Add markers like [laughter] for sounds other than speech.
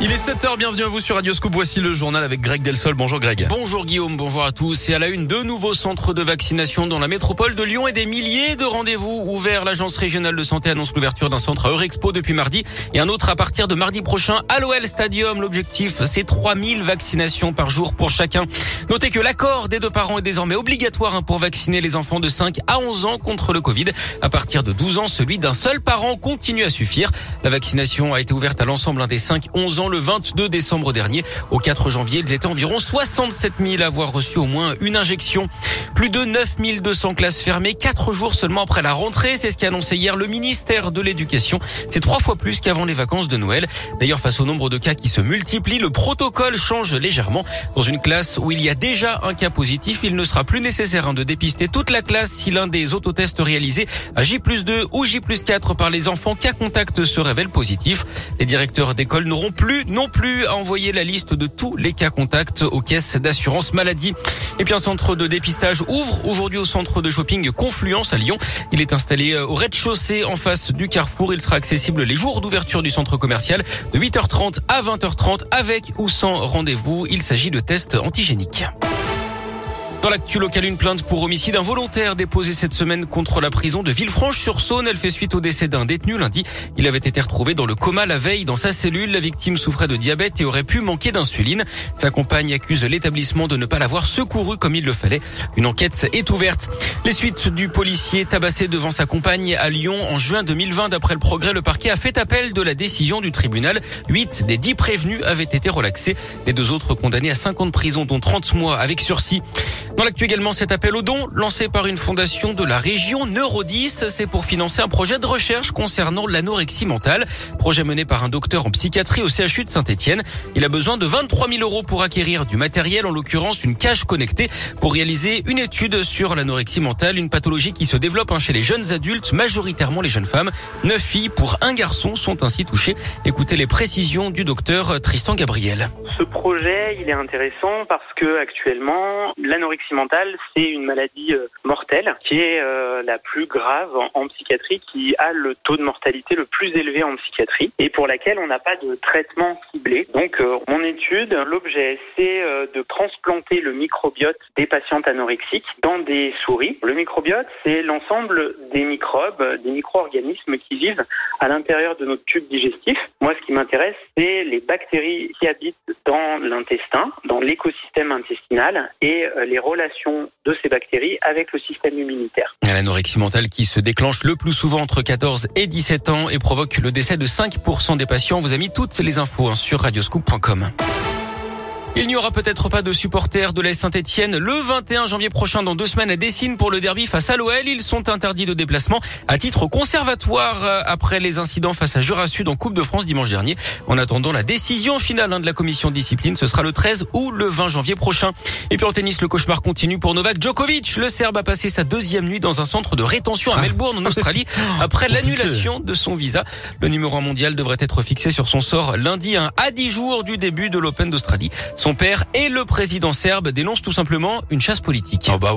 Il est 7h, bienvenue à vous sur Radio Scoop. Voici le journal avec Greg Delsol. Bonjour Greg. Bonjour Guillaume, bonjour à tous. Et à la une, deux nouveaux centres de vaccination dans la métropole de Lyon et des milliers de rendez-vous ouverts. L'agence régionale de santé annonce l'ouverture d'un centre à Eurexpo depuis mardi et un autre à partir de mardi prochain à l'OL Stadium. L'objectif, c'est 3000 vaccinations par jour pour chacun. Notez que l'accord des deux parents est désormais obligatoire hein, pour vacciner les enfants de 5 à 11 ans contre le Covid. À partir de 12 ans, celui d'un seul parent continue à suffire. La vaccination a été ouverte à l'ensemble des 5-11 ans le 22 décembre dernier. Au 4 janvier, ils étaient environ 67 000 à avoir reçu au moins une injection. Plus de 9 200 classes fermées, quatre jours seulement après la rentrée. C'est ce qu'a annoncé hier le ministère de l'Éducation. C'est trois fois plus qu'avant les vacances de Noël. D'ailleurs, face au nombre de cas qui se multiplient, le protocole change légèrement. Dans une classe où il y a déjà un cas positif, il ne sera plus nécessaire hein, de dépister toute la classe si l'un des autotests réalisés à J 2 ou J 4 par les enfants cas contact se révèle positif. Les directeurs d'école n'auront plus non plus à envoyer la liste de tous les cas contacts aux caisses d'assurance maladie. Et puis un centre de dépistage ouvre aujourd'hui au centre de shopping Confluence à Lyon. Il est installé euh, au rez-de-chaussée en face du carrefour. Il sera accessible les jours d'ouverture du centre commercial de 8h30 à 20h30 avec ou sans rendez-vous. Il s'agit de tests antigéniques. Dans l'actu locale, une plainte pour homicide involontaire déposée cette semaine contre la prison de Villefranche-sur-Saône. Elle fait suite au décès d'un détenu lundi. Il avait été retrouvé dans le coma la veille dans sa cellule. La victime souffrait de diabète et aurait pu manquer d'insuline. Sa compagne accuse l'établissement de ne pas l'avoir secouru comme il le fallait. Une enquête est ouverte. Les suites du policier tabassé devant sa compagne à Lyon en juin 2020. D'après le progrès, le parquet a fait appel de la décision du tribunal. Huit des dix prévenus avaient été relaxés. Les deux autres condamnés à 50 ans de prison, dont 30 mois avec sursis. Dans l'actu également, cet appel au don lancé par une fondation de la région Neurodis, c'est pour financer un projet de recherche concernant l'anorexie mentale. Projet mené par un docteur en psychiatrie au CHU de Saint-Etienne. Il a besoin de 23 000 euros pour acquérir du matériel, en l'occurrence une cage connectée, pour réaliser une étude sur l'anorexie mentale, une pathologie qui se développe hein, chez les jeunes adultes, majoritairement les jeunes femmes. Neuf filles pour un garçon sont ainsi touchées. Écoutez les précisions du docteur Tristan Gabriel. Ce projet, il est intéressant parce que actuellement, l'anorexie mentale, c'est une maladie euh, mortelle qui est euh, la plus grave en, psychiatrie, qui a le taux de mortalité le plus élevé en psychiatrie et pour laquelle on n'a pas de traitement ciblé. Donc, euh, mon étude, l'objet, c'est de transplanter le microbiote des patientes anorexiques dans des souris. Le microbiote, c'est l'ensemble des microbes, des micro-organismes qui vivent à l'intérieur de notre tube digestif. Moi, ce qui m'intéresse, c'est les bactéries qui habitent dans l'intestin, dans l'écosystème intestinal et euh, les relations de ces bactéries avec le système immunitaire. L'anorexie mentale qui se déclenche le plus souvent entre 14 et 17 ans et provoque le décès de 5% des patients. On vous a mis toutes les infos hein, sur radioscoop.com. Il n'y aura peut-être pas de supporters de l'AS Saint-Etienne le 21 janvier prochain dans deux semaines à Dessine pour le derby face à l'OL. Ils sont interdits de déplacement à titre conservatoire euh, après les incidents face à Jura Sud en Coupe de France dimanche dernier. En attendant la décision finale hein, de la commission de discipline, ce sera le 13 ou le 20 janvier prochain. Et puis en tennis, le cauchemar continue pour Novak Djokovic. Le Serbe a passé sa deuxième nuit dans un centre de rétention à ah. Melbourne en Australie [laughs] après l'annulation de son visa. Le numéro 1 mondial devrait être fixé sur son sort lundi hein, à 10 jours du début de l'Open d'Australie. Son père et le président serbe dénoncent tout simplement une chasse politique. Oh bah.